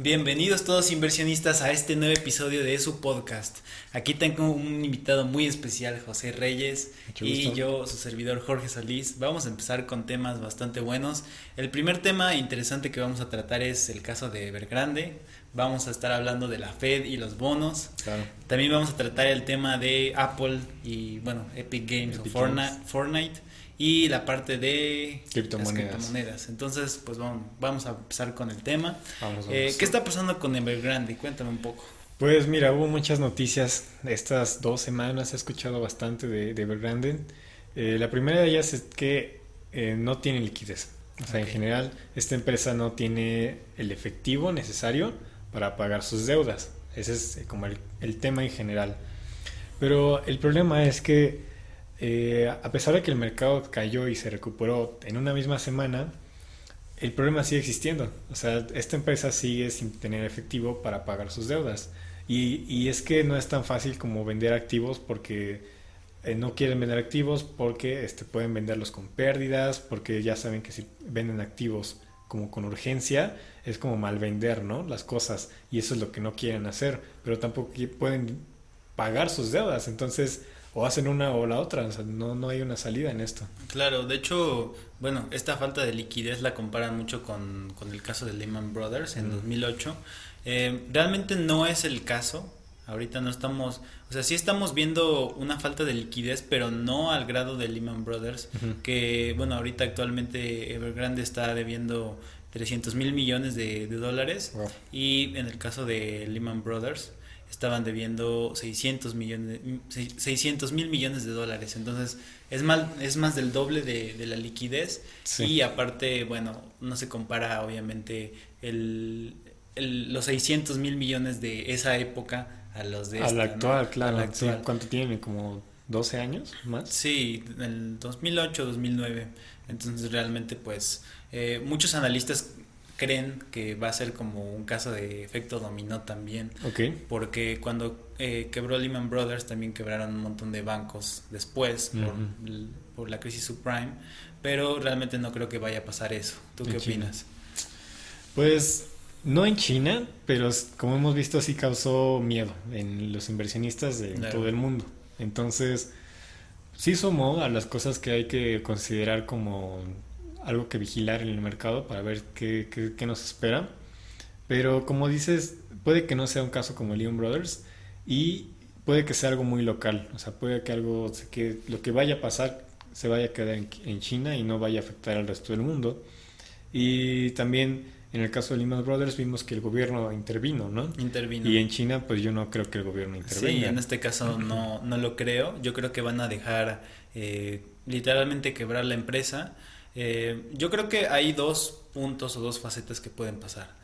Bienvenidos todos inversionistas a este nuevo episodio de su podcast. Aquí tengo un invitado muy especial, José Reyes, y yo, su servidor Jorge Solís. Vamos a empezar con temas bastante buenos. El primer tema interesante que vamos a tratar es el caso de Evergrande. Vamos a estar hablando de la Fed y los bonos. También vamos a tratar el tema de Apple y, bueno, Epic Games o Fortnite y la parte de criptomonedas. Entonces, pues vamos, vamos a empezar con el tema. Eh, ¿Qué está pasando con Evergrande? Cuéntame un poco. Pues mira, hubo muchas noticias estas dos semanas, he escuchado bastante de, Evergrande. Eh, la primera de ellas es que eh, no tiene liquidez. O sea, en general, esta empresa no tiene el efectivo necesario para pagar sus deudas. Ese es como el tema en general. Pero el problema es que eh, a pesar de que el mercado cayó y se recuperó en una misma semana, el problema sigue existiendo. O sea, esta empresa sigue sin tener efectivo para pagar sus deudas. Y, es que no es tan fácil como vender activos porque eh, no quieren vender activos porque este, pueden venderlos con pérdidas, porque ya saben que si venden activos como con urgencia, es como mal vender, ¿no? Las cosas. Y eso es lo que no quieren hacer. Pero tampoco pueden pagar sus deudas. Entonces, o hacen una o la otra, no, no hay una salida en esto. Claro, de hecho, bueno, esta falta de liquidez la comparan mucho con, el caso de Lehman Brothers en 2008. Eh, realmente no es el caso, ahorita no estamos, o sea, sí estamos viendo una falta de liquidez, pero no al grado de Lehman Brothers, que, bueno, ahorita actualmente Evergrande está debiendo 300 mil millones de, dólares. Y en el caso de Lehman Brothers estaban debiendo 600 millones 600 mil millones de dólares. Entonces es mal es más del doble de, la liquidez. Y aparte bueno no se compara obviamente el, los 600 mil millones de esa época a los de a la actual claro cuánto tiene como 12 años más sí en el 2008 2009 entonces realmente pues eh, muchos analistas creen que va a ser como un caso de efecto dominó también. Porque cuando eh, quebró Lehman Brothers también quebraron un montón de bancos después por, la crisis subprime. Pero realmente no creo que vaya a pasar eso. ¿Tú qué opinas? Pues no en China, pero como hemos visto sí causó miedo en los inversionistas de todo el mundo. Entonces sí sumó a las cosas que hay que considerar como algo que vigilar en el mercado para ver qué, qué, nos espera. Pero como dices, puede que no sea un caso como Leon Brothers y puede que sea algo muy local. O sea, puede que algo, que lo que vaya a pasar se vaya a quedar en, China y no vaya a afectar al resto del mundo. Y también en el caso de Lehman Brothers vimos que el gobierno intervino, ¿no? Intervino. Y en China, pues yo no creo que el gobierno intervenga. Sí, en este caso no, no lo creo. Yo creo que van a dejar eh, literalmente quebrar la empresa eh, yo creo que hay dos puntos o dos facetas que pueden pasar.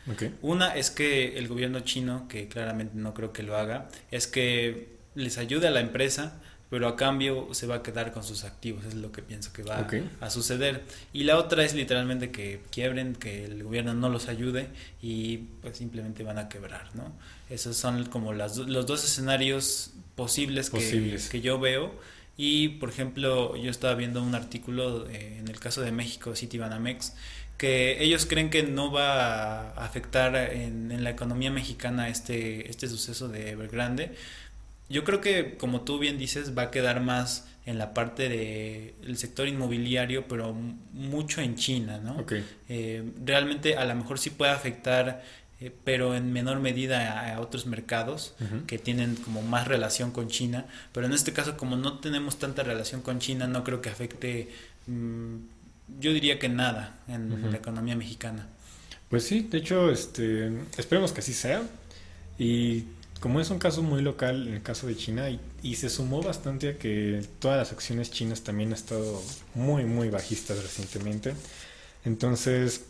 Una es que el gobierno chino, que claramente no creo que lo haga, es que les ayude a la empresa, pero a cambio se va a quedar con sus activos, es lo que pienso que va a suceder. Y la otra es literalmente que quiebren, que el gobierno no los ayude y pues simplemente van a quebrar, ¿no? Esos son como las, los dos escenarios posibles, posibles. Que, que yo veo y, por ejemplo, yo estaba viendo un artículo eh, en el caso de México, Citibanamex, que ellos creen que no va a afectar en, la economía mexicana este, este suceso de Evergrande. Yo creo que, como tú bien dices, va a quedar más en la parte del sector inmobiliario, pero mucho en China, ¿no? Eh, realmente a lo mejor sí puede afectar eh, pero en menor medida a, otros mercados que tienen como más relación con China. Pero en este caso, como no tenemos tanta relación con China, no creo que afecte, mm, yo diría que nada en la economía mexicana. Pues sí, de hecho, este, esperemos que así sea. Y como es un caso muy local en el caso de China, y, y se sumó bastante a que todas las acciones chinas también han estado muy, muy bajistas recientemente. Entonces,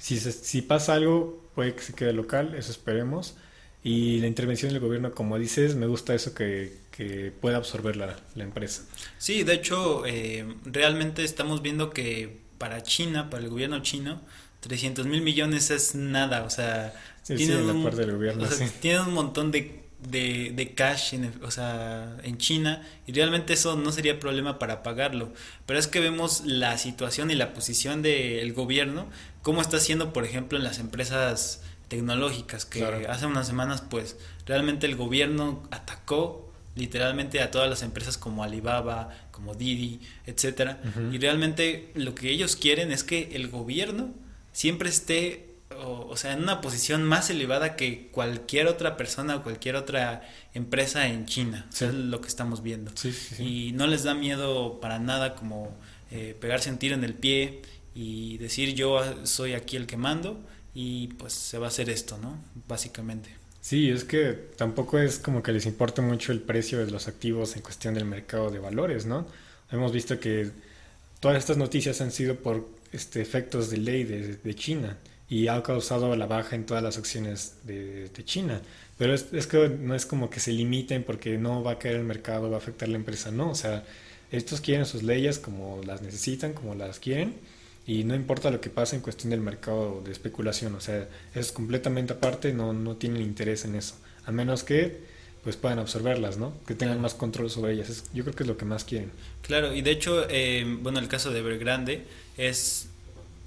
si, si pasa algo, puede que se quede local, eso esperemos. Y la intervención del gobierno, como dices, me gusta eso que, que pueda absorber la, la, empresa. Sí, de hecho, eh, realmente estamos viendo que para China, para el gobierno chino, 300 mil millones es nada, o sea, tiene un, un montón de, de, de cash en, o sea, en China y realmente eso no sería problema para pagarlo. Pero es que vemos la situación y la posición del gobierno cómo está haciendo, por ejemplo, en las empresas tecnológicas que hace unas semanas pues realmente el gobierno atacó literalmente a todas las empresas como Alibaba, como Didi, etcétera, y realmente lo que ellos quieren es que el gobierno siempre esté o, sea, en una posición más elevada que cualquier otra persona o cualquier otra empresa en China. es lo que estamos viendo. y no les da miedo para nada como eh, pegarse un tiro en el pie y decir yo soy aquí el que mando y pues se va a hacer esto, ¿no? Básicamente. Sí, es que tampoco es como que les importe mucho el precio de los activos en cuestión del mercado de valores, ¿no? Hemos visto que todas estas noticias han sido por este, efectos de ley de, China y ha causado la baja en todas las acciones de, China. Pero es, es, que no es como que se limiten porque no va a caer el mercado, va a afectar la empresa, no. O sea, estos quieren sus leyes como las necesitan, como las quieren y no importa lo que pase en cuestión del mercado de especulación, o sea, es completamente aparte, no, no tienen interés en eso, a menos que pues puedan absorberlas, ¿no? Que tengan más control sobre ellas. yo creo que es lo que más quieren. Claro, y de hecho, eh, bueno, el caso de Evergrande es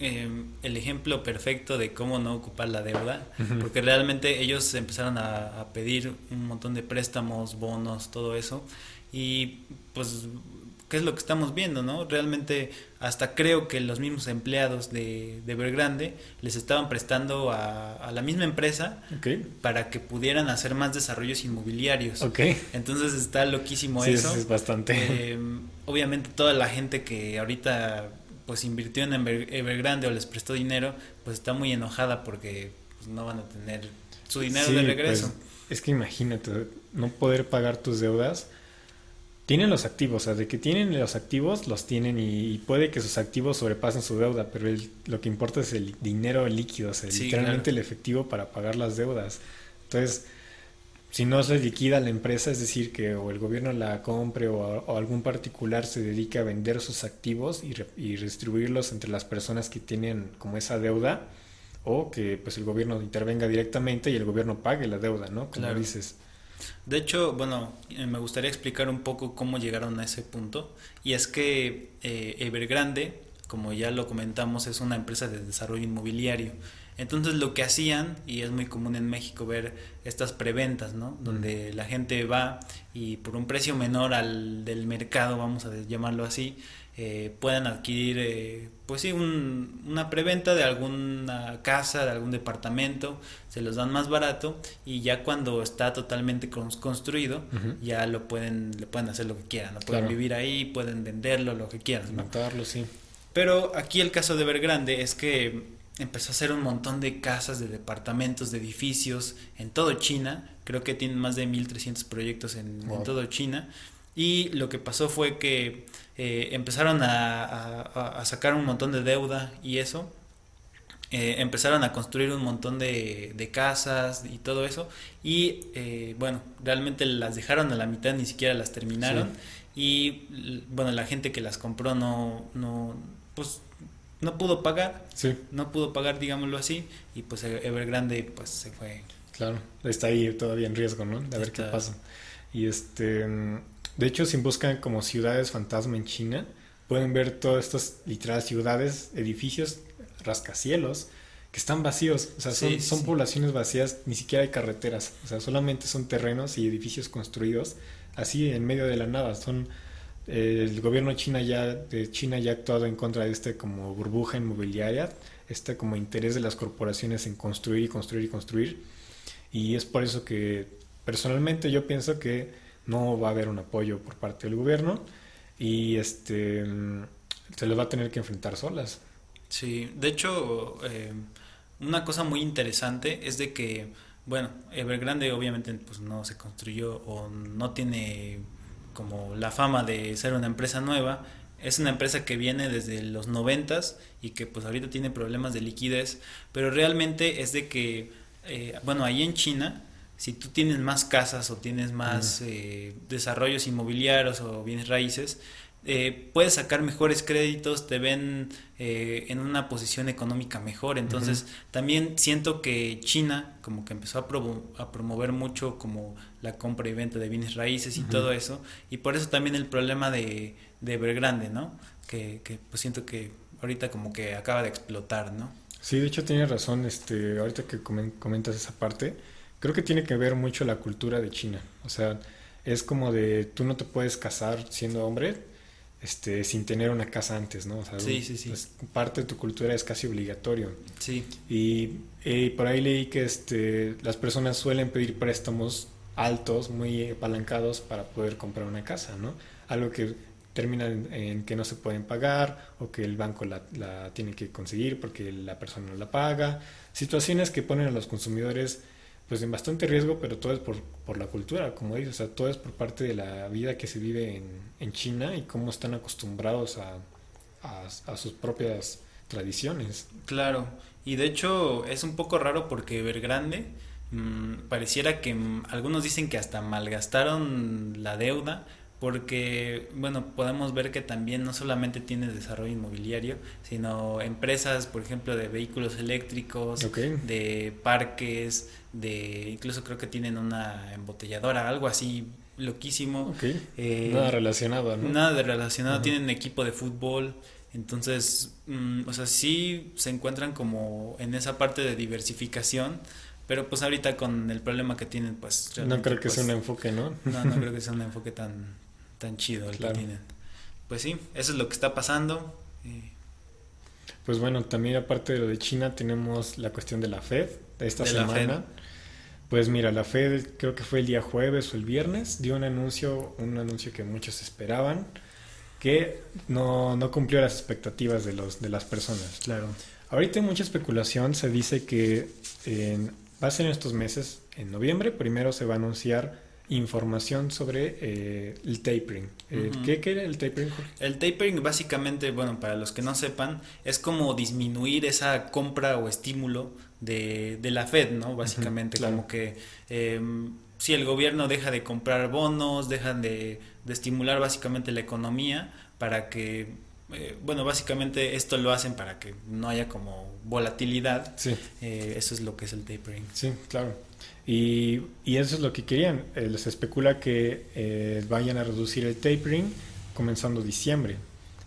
eh, el ejemplo perfecto de cómo no ocupar la deuda, porque realmente ellos empezaron a, a, pedir un montón de préstamos, bonos, todo eso, y pues qué es lo que estamos viendo, ¿no? Realmente hasta creo que los mismos empleados de, de Evergrande les estaban prestando a, la misma empresa para que pudieran hacer más desarrollos inmobiliarios. Entonces está loquísimo sí, eso. es bastante. Eh, obviamente toda la gente que ahorita pues invirtió en Evergrande o les prestó dinero, pues está muy enojada porque pues, no van a tener su dinero de regreso. Pues, es que imagínate, no poder pagar tus deudas tienen los activos, o sea, de que tienen los activos, los tienen y, puede que sus activos sobrepasen su deuda, pero lo que importa es el dinero líquido, o sea, literalmente el efectivo para pagar las deudas. Entonces, si no se liquida la empresa, es decir, que o el gobierno la compre o, algún particular se dedique a vender sus activos y, y, distribuirlos entre las personas que tienen como esa deuda, o que pues el gobierno intervenga directamente y el gobierno pague la deuda, ¿no? Como dices. De hecho, bueno, eh, me gustaría explicar un poco cómo llegaron a ese punto. Y es que eh, Evergrande, como ya lo comentamos, es una empresa de desarrollo inmobiliario. Entonces lo que hacían, y es muy común en México ver estas preventas, ¿no? Donde la gente va y por un precio menor al del mercado, vamos a llamarlo así, eh, puedan adquirir, eh, pues sí, una preventa de alguna casa, de algún departamento, se los dan más barato y ya cuando está totalmente construido, ya lo pueden, le pueden hacer lo que quieran, ¿no? pueden vivir ahí, pueden venderlo, lo que quieran. ¿no? sí. Pero aquí el caso de Vergrande es que empezó a hacer un montón de casas, de departamentos, de edificios en todo China. Creo que tienen más de 1.300 proyectos en, en todo China. Y lo que pasó fue que eh, empezaron a, sacar un montón de deuda y eso. Eh, empezaron a construir un montón de, casas y todo eso. Y eh, bueno, realmente las dejaron a la mitad, ni siquiera las terminaron. Y bueno, la gente que las compró no, no, pues no pudo pagar. No pudo pagar, digámoslo así. Y pues Evergrande pues se fue. Claro, está ahí todavía en riesgo, ¿no? De ver qué pasa. Y este de hecho, si buscan como ciudades fantasma en China, pueden ver todas estas literales ciudades, edificios, rascacielos, que están vacíos. O sea, son, poblaciones vacías, ni siquiera hay carreteras. O sea, solamente son terrenos y edificios construidos así en medio de la nada. Son el gobierno China ya de China ya ha actuado en contra de este como burbuja inmobiliaria, este como interés de las corporaciones en construir y construir y construir. Y es por eso que personalmente yo pienso que no va a haber un apoyo por parte del gobierno y este se les va a tener que enfrentar solas. Sí, de hecho, eh, una cosa muy interesante es de que, bueno, Evergrande obviamente pues no se construyó o no tiene como la fama de ser una empresa nueva, es una empresa que viene desde los noventas y que pues ahorita tiene problemas de liquidez, pero realmente es de que, eh, bueno, ahí en China si tú tienes más casas o tienes más eh, desarrollos inmobiliarios o bienes raíces, eh, puedes sacar mejores créditos, te ven eh, en una posición económica mejor. Entonces, también siento que China como que empezó a, a, promover mucho como la compra y venta de bienes raíces y todo eso. Y por eso también el problema de, de Evergrande, ¿no? Que, que pues siento que ahorita como que acaba de explotar, ¿no? Sí, de hecho tienes razón, este, ahorita que comentas esa parte, creo que tiene que ver mucho la cultura de China. O sea, es como de tú no te puedes casar siendo hombre este, sin tener una casa antes, ¿no? O sea, sí, sí, sí. Pues, parte de tu cultura es casi obligatorio. Sí. Y, por ahí leí que este, las personas suelen pedir préstamos altos, muy apalancados para poder comprar una casa, ¿no? Algo que termina en, que no se pueden pagar o que el banco la, la, tiene que conseguir porque la persona no la paga. Situaciones que ponen a los consumidores pues en bastante riesgo, pero todo es por, por la cultura, como dices, o sea, todo es por parte de la vida que se vive en, en China y cómo están acostumbrados a, a, sus propias tradiciones. Claro, y de hecho es un poco raro porque Evergrande mmm, pareciera que mm, algunos dicen que hasta malgastaron la deuda porque, bueno, podemos ver que también no solamente tiene desarrollo inmobiliario, sino empresas, por ejemplo, de vehículos eléctricos, de parques, de incluso creo que tienen una embotelladora, algo así loquísimo. Eh, nada relacionado, ¿no? Nada de relacionado, tienen equipo de fútbol, entonces, mm, o sea, sí se encuentran como en esa parte de diversificación, pero pues ahorita con el problema que tienen, pues... No creo que sea un enfoque, ¿no? No, no creo que sea un enfoque tan tan chido el que tienen. Pues sí, eso es lo que está pasando. Pues bueno, también aparte de lo de China tenemos la cuestión de la Fed de esta semana. Pues mira, la Fed creo que fue el día jueves o el viernes, dio un anuncio, un anuncio que muchos esperaban, que no, no cumplió las expectativas de, los, de las personas. Claro. Ahorita hay mucha especulación, se dice que en, va a ser en estos meses, en noviembre, primero se va a anunciar información sobre eh, el tapering. Eh, ¿qué, era el tapering? El tapering básicamente, bueno, para los que no sepan, es como disminuir esa compra o estímulo de, de la Fed, ¿no? Básicamente, como que em, si el gobierno deja de comprar bonos, dejan de, de estimular básicamente la economía para que eh, bueno, básicamente esto lo hacen para que no haya como volatilidad. Sí. eso es lo que es el tapering. Sí, claro. Y, eso es lo que querían. Eh, les especula que eh, vayan a reducir el tapering comenzando diciembre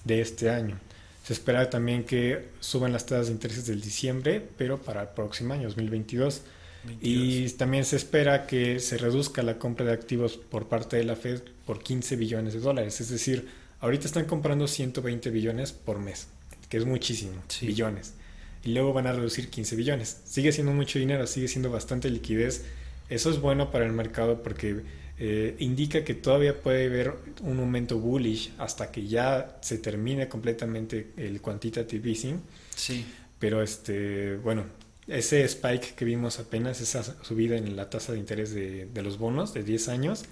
de este año. Se espera también que suban las tasas de intereses del diciembre, pero para el próximo año, 2022. Y también se espera que se reduzca la compra de activos por parte de la Fed por 15 billones de dólares. Es decir, ahorita están comprando 120 billones por mes, que es muchísimo, billones y luego van a reducir 15 billones. Sigue siendo mucho dinero, sigue siendo bastante liquidez. Eso es bueno para el mercado porque eh, indica que todavía puede haber un momento bullish hasta que ya se termine completamente el quantitative easing. Sí. Pero este, bueno, ese spike que vimos apenas, esa subida en la tasa de interés de, de los bonos de 10 años,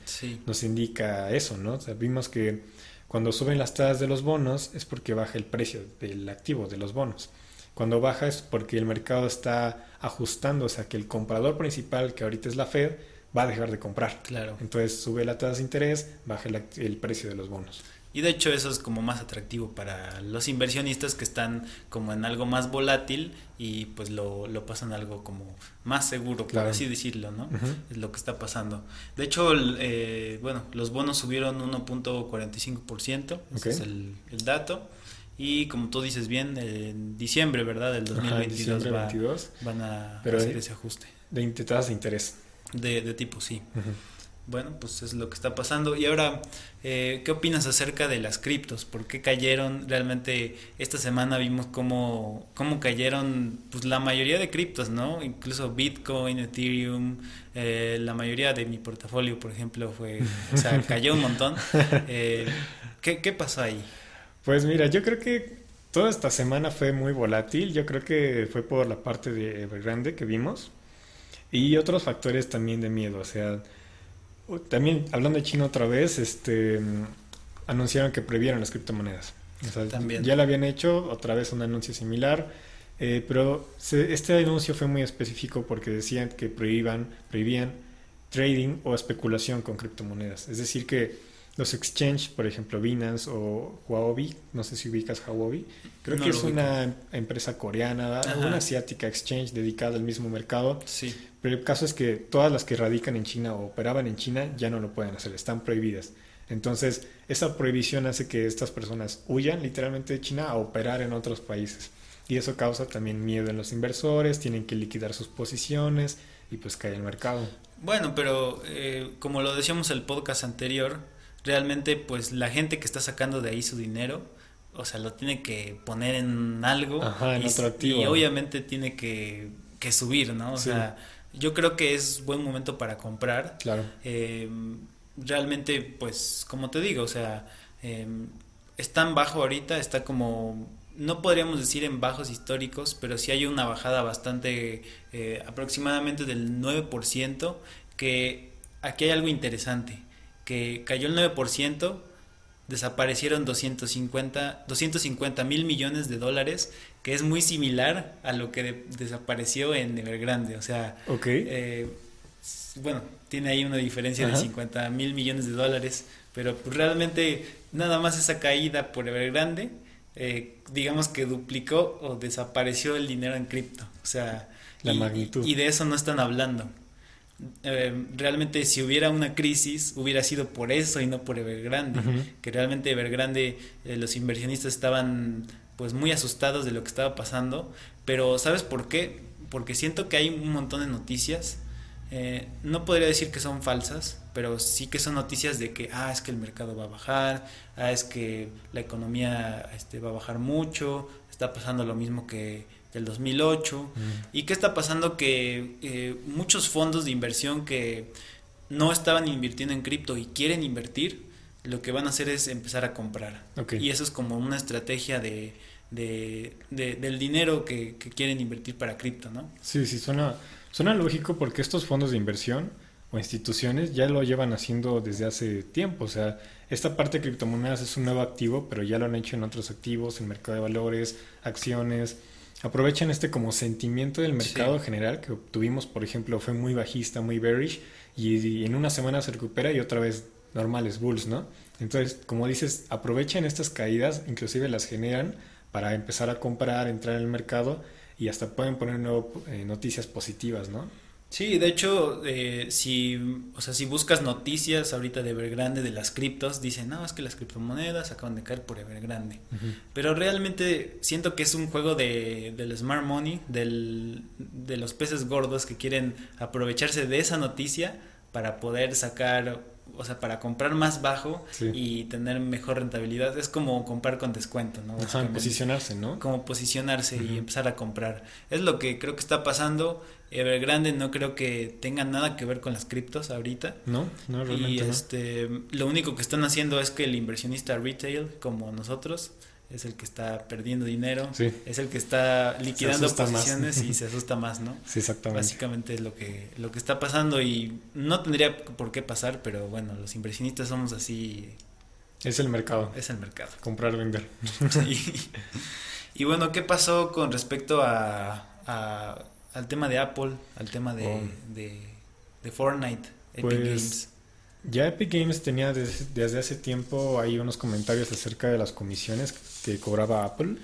nos indica eso, ¿no? O vimos que cuando suben las tasas de los bonos es porque baja el precio del activo de los bonos. Cuando baja es porque el mercado está ajustándose a que el comprador principal, que ahorita es la Fed, va a dejar de comprar. Claro. Entonces sube la tasa de interés, baja el, precio de los bonos. Y de hecho eso es como más atractivo para los inversionistas que están como en algo más volátil y pues lo, lo pasan algo como más seguro, por así decirlo, ¿no? Es lo que está pasando. De hecho, eh, bueno, los bonos subieron 1.45%, ese es el, el dato. Y como tú dices bien, en diciembre, ¿verdad? Del 2022, van a hacer ese ajuste. De tasas de interés. De, de tipo, sí. Bueno, pues es lo que está pasando. Y ahora, eh, ¿qué opinas acerca de las criptos? ¿Por qué cayeron? Realmente esta semana vimos cómo, cómo cayeron pues, la mayoría de criptos, ¿no? Incluso Bitcoin, Ethereum, eh, la mayoría de mi portafolio, por ejemplo, fue, o sea, cayó un montón. Eh, ¿qué, ¿Qué pasó ahí? Pues mira, yo creo que toda esta semana fue muy volátil. Yo creo que fue por la parte de Evergrande que vimos. Y otros factores también de miedo. O sea, también hablando de China otra vez, este anunciaron que prohibieron las criptomonedas. también. Ya lo habían hecho, otra vez un anuncio similar. Eh, pero este anuncio fue muy específico porque decían que prohíban, prohibían trading o especulación con criptomonedas. Es decir, que los exchange, por ejemplo, Binance o Huobi, no sé si ubicas Huobi, creo que es una empresa coreana, una asiática exchange dedicada al mismo mercado. Sí. Pero el caso es que todas las que radican en China o operaban en China ya no lo pueden hacer, están prohibidas. Entonces, esa prohibición hace que estas personas huyan literalmente de China a operar en otros países. Y eso causa también miedo en los inversores, tienen que liquidar sus posiciones y pues cae el mercado. Bueno, pero eh, como lo decíamos en el podcast anterior, realmente pues la gente que está sacando de ahí su dinero, o sea, lo tiene que poner en algo en y, otro activo. y obviamente tiene que, que subir, ¿no? O sea, yo creo que es buen momento para comprar. Claro. Eh, realmente, pues, como te digo, o sea, eh, es tan bajo ahorita, está como no podríamos decir en bajos históricos, pero sí hay una bajada bastante eh, aproximadamente del 9%, que aquí hay algo interesante, que cayó el 9%, desaparecieron 250 250 mil millones de dólares, que es muy similar a lo que desapareció en Evergrande, o sea, eh, bueno, tiene ahí una diferencia de 50 mil millones de dólares, pero pues realmente nada más esa caída por Evergrande eh, digamos que duplicó o desapareció el dinero en cripto. O sea, la y, magnitud. Y de eso no están hablando. Eh, realmente si hubiera una crisis hubiera sido por eso y no por Evergrande, que realmente Evergrande eh, los inversionistas estaban pues muy asustados de lo que estaba pasando, pero ¿sabes por qué? Porque siento que hay un montón de noticias eh, no podría decir que son falsas, pero sí que son noticias de que, ah, es que el mercado va a bajar, ah, es que la economía este, va a bajar mucho, está pasando lo mismo que del 2008, y qué está pasando que eh, muchos fondos de inversión que no estaban invirtiendo en cripto y quieren invertir, lo que van a hacer es empezar a comprar. Y eso es como una estrategia de, de, del dinero que, que, quieren invertir para cripto, ¿no? Sí, sí, suena Suena lógico porque estos fondos de inversión o instituciones ya lo llevan haciendo desde hace tiempo. O sea, esta parte de criptomonedas es un nuevo activo, pero ya lo han hecho en otros activos, en mercado de valores, acciones. Aprovechan este como sentimiento del mercado general que obtuvimos, por ejemplo, fue muy bajista, muy bearish, y, en una semana se recupera y otra vez normales bulls, ¿no? Entonces, como dices, aprovechan estas caídas, inclusive las generan para empezar a comprar, entrar en el mercado y hasta pueden poner nuevo, eh, noticias positivas, ¿no? Sí, de hecho, eh, si, o sea, si buscas noticias ahorita de Evergrande, de las criptos, dicen, no, es que las criptomonedas acaban de caer por Evergrande. Pero realmente siento que es un juego de, del smart money, del, de los peces gordos que quieren aprovecharse de esa noticia para poder sacar o sea, para comprar más bajo y tener mejor rentabilidad. Es como comprar con descuento, ¿no? posicionarse, ¿no? Como posicionarse y empezar a comprar. Es lo que creo que está pasando. Evergrande no creo que tenga nada que ver con las criptos ahorita. No, no, realmente Y este, lo único que están haciendo es que el inversionista retail, como nosotros, es el que está perdiendo dinero, es el que está liquidando posiciones y se asusta más, ¿no? Sí, exactamente. Básicamente es lo que, lo que está pasando y no tendría por qué pasar, pero bueno, los inversionistas somos así. Es el mercado. Es el mercado. Comprar, vender. Y bueno, ¿qué pasó con respecto a, al tema de Apple, al tema de, oh. de, Fortnite, Epic pues, Games? Ya Epic Games tenía desde, hace tiempo ahí unos comentarios acerca de las comisiones que cobraba Apple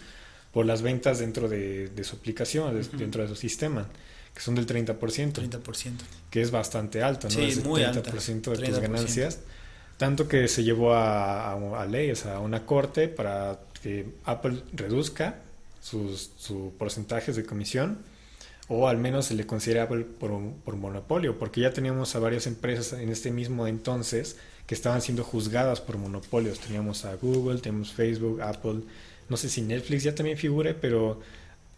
por las ventas dentro de, su aplicación, dentro de su sistema, que son del 30%. 30%. Que es bastante alto, ¿no? Sí, es muy 30% de tus ganancias. Tanto que se llevó a, a, ley, o sea, a una corte para que Apple reduzca sus, sus porcentajes de comisión o al menos se le considera por, por monopolio, porque ya teníamos a varias empresas en este mismo entonces que estaban siendo juzgadas por monopolios. Teníamos a Google, tenemos Facebook, Apple, no sé si Netflix ya también figure, pero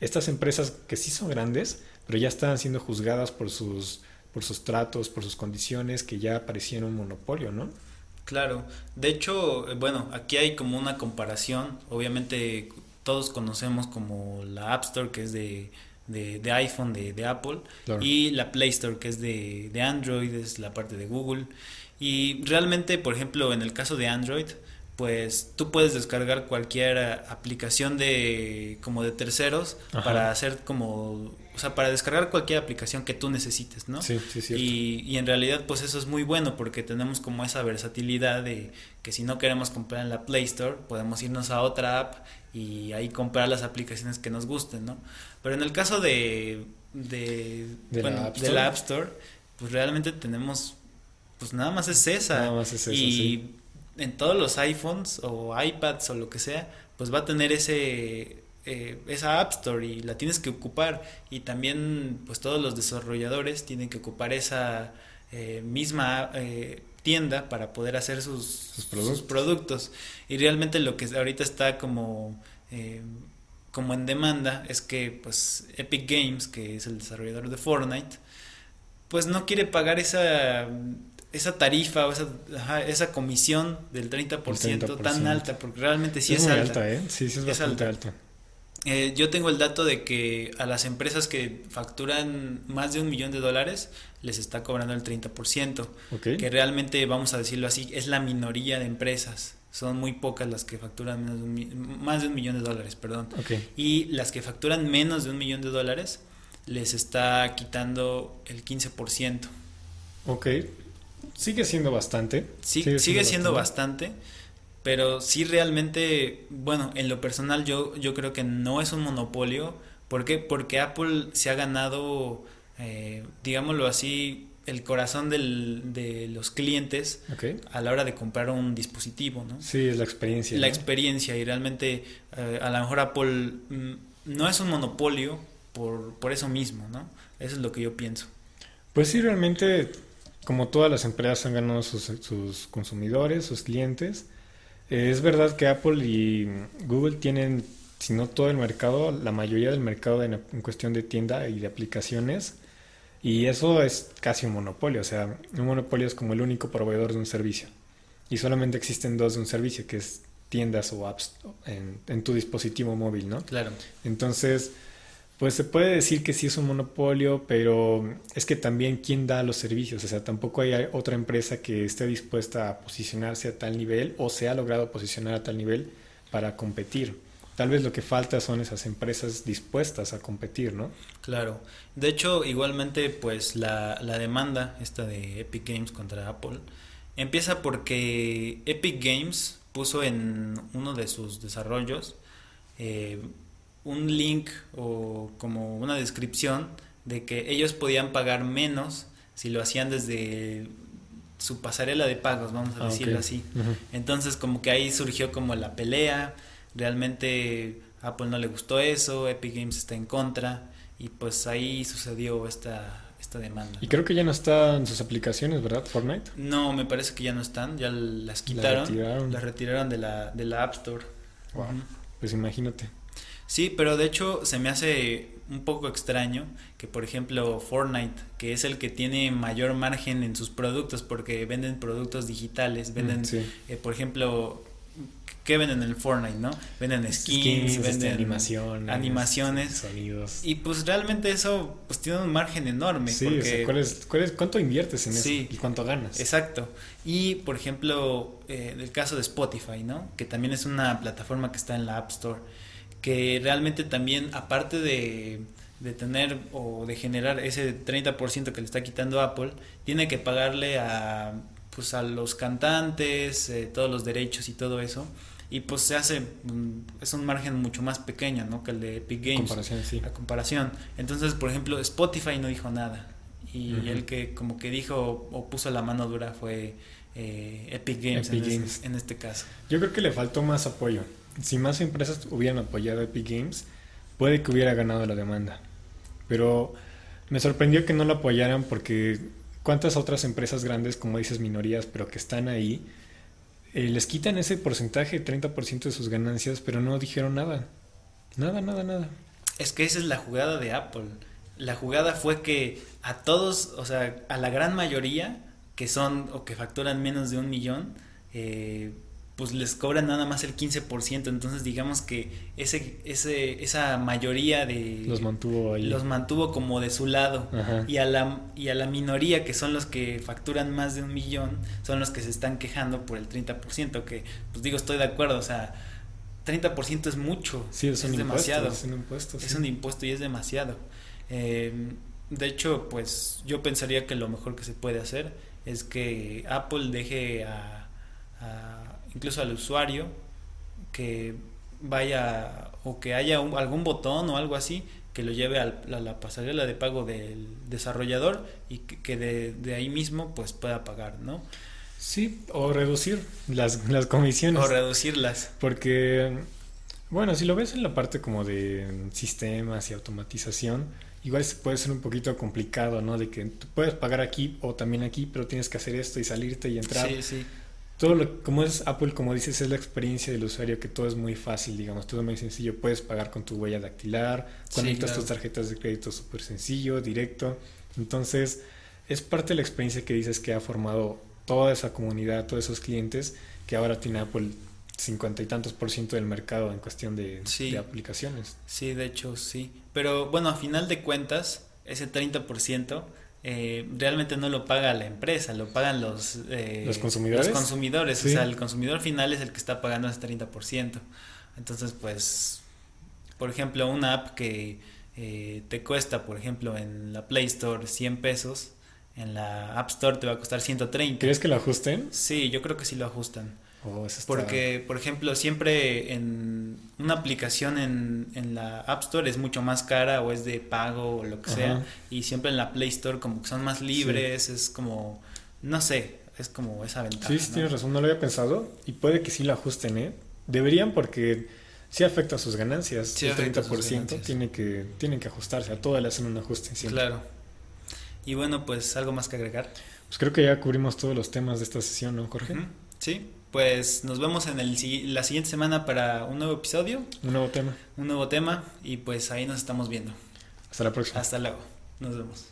estas empresas que sí son grandes, pero ya estaban siendo juzgadas por sus, por sus tratos, por sus condiciones, que ya parecían un monopolio, ¿no? Claro, de hecho, bueno, aquí hay como una comparación, obviamente todos conocemos como la App Store que es de de, iPhone de, de Apple y la Play Store que es de, de Android, es la parte de Google. Y realmente, por ejemplo, en el caso de Android, pues tú puedes descargar cualquier aplicación de como de terceros para hacer como o sea para descargar cualquier aplicación que tú necesites no sí, sí, cierto. Y, y en realidad pues eso es muy bueno porque tenemos como esa versatilidad de que si no queremos comprar en la Play Store podemos irnos a otra app y ahí comprar las aplicaciones que nos gusten no pero en el caso de de, bueno, de la App Store pues realmente tenemos pues nada más es esa. Nada más es esa, y en todos los iPhones o iPads o lo que sea, pues va a tener ese eh, esa App Store y la tienes que ocupar. Y también pues todos los desarrolladores tienen que ocupar esa eh, misma eh, tienda para poder hacer sus, productos. y realmente lo que ahorita está como como en demanda es que pues Epic Games que es el desarrollador de Fortnite pues no quiere pagar esa esa tarifa o esa, esa comisión del 30%, tan alta, porque realmente sí es, alta. ¿eh? Sí, sí es, bastante alta. Eh, yo tengo el dato de que a las empresas que facturan más de un millón de dólares les está cobrando el 30%, que realmente, vamos a decirlo así, es la minoría de empresas. Son muy pocas las que facturan menos de un, más de un millón de dólares, perdón. Y las que facturan menos de un millón de dólares les está quitando el 15%. Ok, sigue siendo bastante. sigue, siendo, bastante pero sí realmente, bueno, en lo personal yo, yo creo que no es un monopolio. ¿Por qué? Porque Apple se ha ganado, eh, digámoslo así, el corazón del, de los clientes a la hora de comprar un dispositivo, ¿no? Sí, es la experiencia. La experiencia y realmente eh, a lo mejor Apple mm, no es un monopolio por, por eso mismo, ¿no? Eso es lo que yo pienso. Pues sí, realmente, como todas las empresas han ganado sus, sus consumidores, sus clientes, es verdad que Apple y Google tienen, si no todo el mercado, la mayoría del mercado en, cuestión de tienda y de aplicaciones. Y eso es casi un monopolio. O sea, un monopolio es como el único proveedor de un servicio. Y solamente existen dos de un servicio, que es tiendas o apps en, en tu dispositivo móvil, ¿no? Claro. Entonces, pues se puede decir que sí es un monopolio, pero es que también quién da los servicios, o sea, tampoco hay otra empresa que esté dispuesta a posicionarse a tal nivel o se ha logrado posicionar a tal nivel para competir. Tal vez lo que falta son esas empresas dispuestas a competir, ¿no? Claro. De hecho, igualmente, pues la, la demanda esta de Epic Games contra Apple empieza porque Epic Games puso en uno de sus desarrollos eh, un link o como una descripción de que ellos podían pagar menos si lo hacían desde su pasarela de pagos, vamos a ah, decirlo así. Entonces como que ahí surgió como la pelea, realmente Apple no le gustó eso, Epic Games está en contra y pues ahí sucedió esta, esta demanda. Y creo que ya no están sus aplicaciones, ¿verdad? Fortnite. No, me parece que ya no están, ya las quitaron, las retiraron, de, la, de la App Store. Wow. Pues imagínate. Sí, pero de hecho se me hace un poco extraño que, por ejemplo, Fortnite, que es el que tiene mayor margen en sus productos porque venden productos digitales, venden, mm, eh, por ejemplo, ¿qué venden en el Fortnite, no? Venden skins, este, venden animaciones, animaciones, sonidos. Y pues realmente eso pues tiene un margen enorme. Sí, porque, ¿cuál es, cuál es, ¿cuánto inviertes en eso y cuánto ganas? Exacto. Y, por ejemplo, eh, el caso de Spotify, ¿no? Que también es una plataforma que está en la App Store que realmente también, aparte de, de tener o de generar ese 30% que le está quitando Apple, tiene que pagarle a, pues, a los cantantes, eh, todos los derechos y todo eso. Y pues se hace, es un margen mucho más pequeño, ¿no? Que el de Epic Games. Comparación, sí. A comparación. Entonces, por ejemplo, Spotify no dijo nada. Y el que como que dijo o puso la mano dura fue eh, Epic Games, en este caso. Yo creo que le faltó más apoyo si más empresas hubieran apoyado a Epic Games, puede que hubiera ganado la demanda. Pero me sorprendió que no lo apoyaran porque cuántas otras empresas grandes, como dices, minorías, pero que están ahí, eh, les quitan ese porcentaje, 30% de sus ganancias, pero no dijeron nada. Nada, nada, nada. Es que esa es la jugada de Apple. La jugada fue que a todos, o sea, a la gran mayoría que son o que facturan menos de un millón, eh, pues les cobran nada más el 15%, entonces digamos que ese, ese, esa mayoría de... Los mantuvo ahí. Los mantuvo como de su lado. Y a, la, y a la minoría, que son los que facturan más de un millón, son los que se están quejando por el 30%, que pues digo, estoy de acuerdo, o sea, 30% es mucho. Sí, es, un demasiado. es un impuesto. Es un impuesto y es demasiado. Eh, de hecho, pues yo pensaría que lo mejor que se puede hacer es que Apple deje a incluso al usuario que vaya o que haya algún botón o algo así que lo lleve a la, pasarela de pago del desarrollador y que, de, ahí mismo pues pueda pagar, ¿no? Sí, o reducir las, las comisiones. O reducirlas. Porque Bueno, si lo ves en la parte como de sistemas y automatización, igual puede ser un poquito complicado, ¿no? De que tú puedes pagar aquí o también aquí, pero tienes que hacer esto y salirte y entrar. Sí, sí. Todo lo, como es Apple, como dices, es la experiencia del usuario, que todo es muy fácil, digamos, todo es muy sencillo. Puedes pagar con tu huella dactilar, conectas tus tarjetas de crédito súper sencillo, directo. Entonces, es parte de la experiencia que dices que ha formado toda esa comunidad, todos esos clientes que ahora tiene Apple cincuenta y tantos por ciento del mercado en cuestión de, aplicaciones. Sí, de hecho, sí. Pero bueno, a final de cuentas, ese 30 por ciento eh, realmente no lo paga la empresa, lo pagan los, eh, ¿Los consumidores. Los consumidores, o sea, el consumidor final es el que está pagando ese 30%. Entonces, pues, por ejemplo, una app que eh, te cuesta, por ejemplo, en la Play Store 100 pesos, en la App Store te va a costar 130. ¿Crees que lo ajusten? Sí, yo creo que sí lo ajustan. Oh, Porque, por ejemplo, siempre en una aplicación en, en, la App Store es mucho más cara o es de pago o lo que sea. Y siempre en la Play Store como que son más libres, es como, no sé, es como esa ventaja. Sí, sí tienes razón, no lo había pensado. Y puede que sí lo ajusten, ¿eh? Deberían porque sí afecta a sus ganancias. Sí el 30% tiene que, tienen que ajustarse, a todo le hacen un ajuste siempre. Claro. Y bueno, pues algo más que agregar. Pues creo que ya cubrimos todos los temas de esta sesión, ¿no, Jorge? Sí pues nos vemos en el, la siguiente semana para un nuevo episodio. Un nuevo tema. Un nuevo tema y pues ahí nos estamos viendo. Hasta la próxima. Hasta luego. Nos vemos.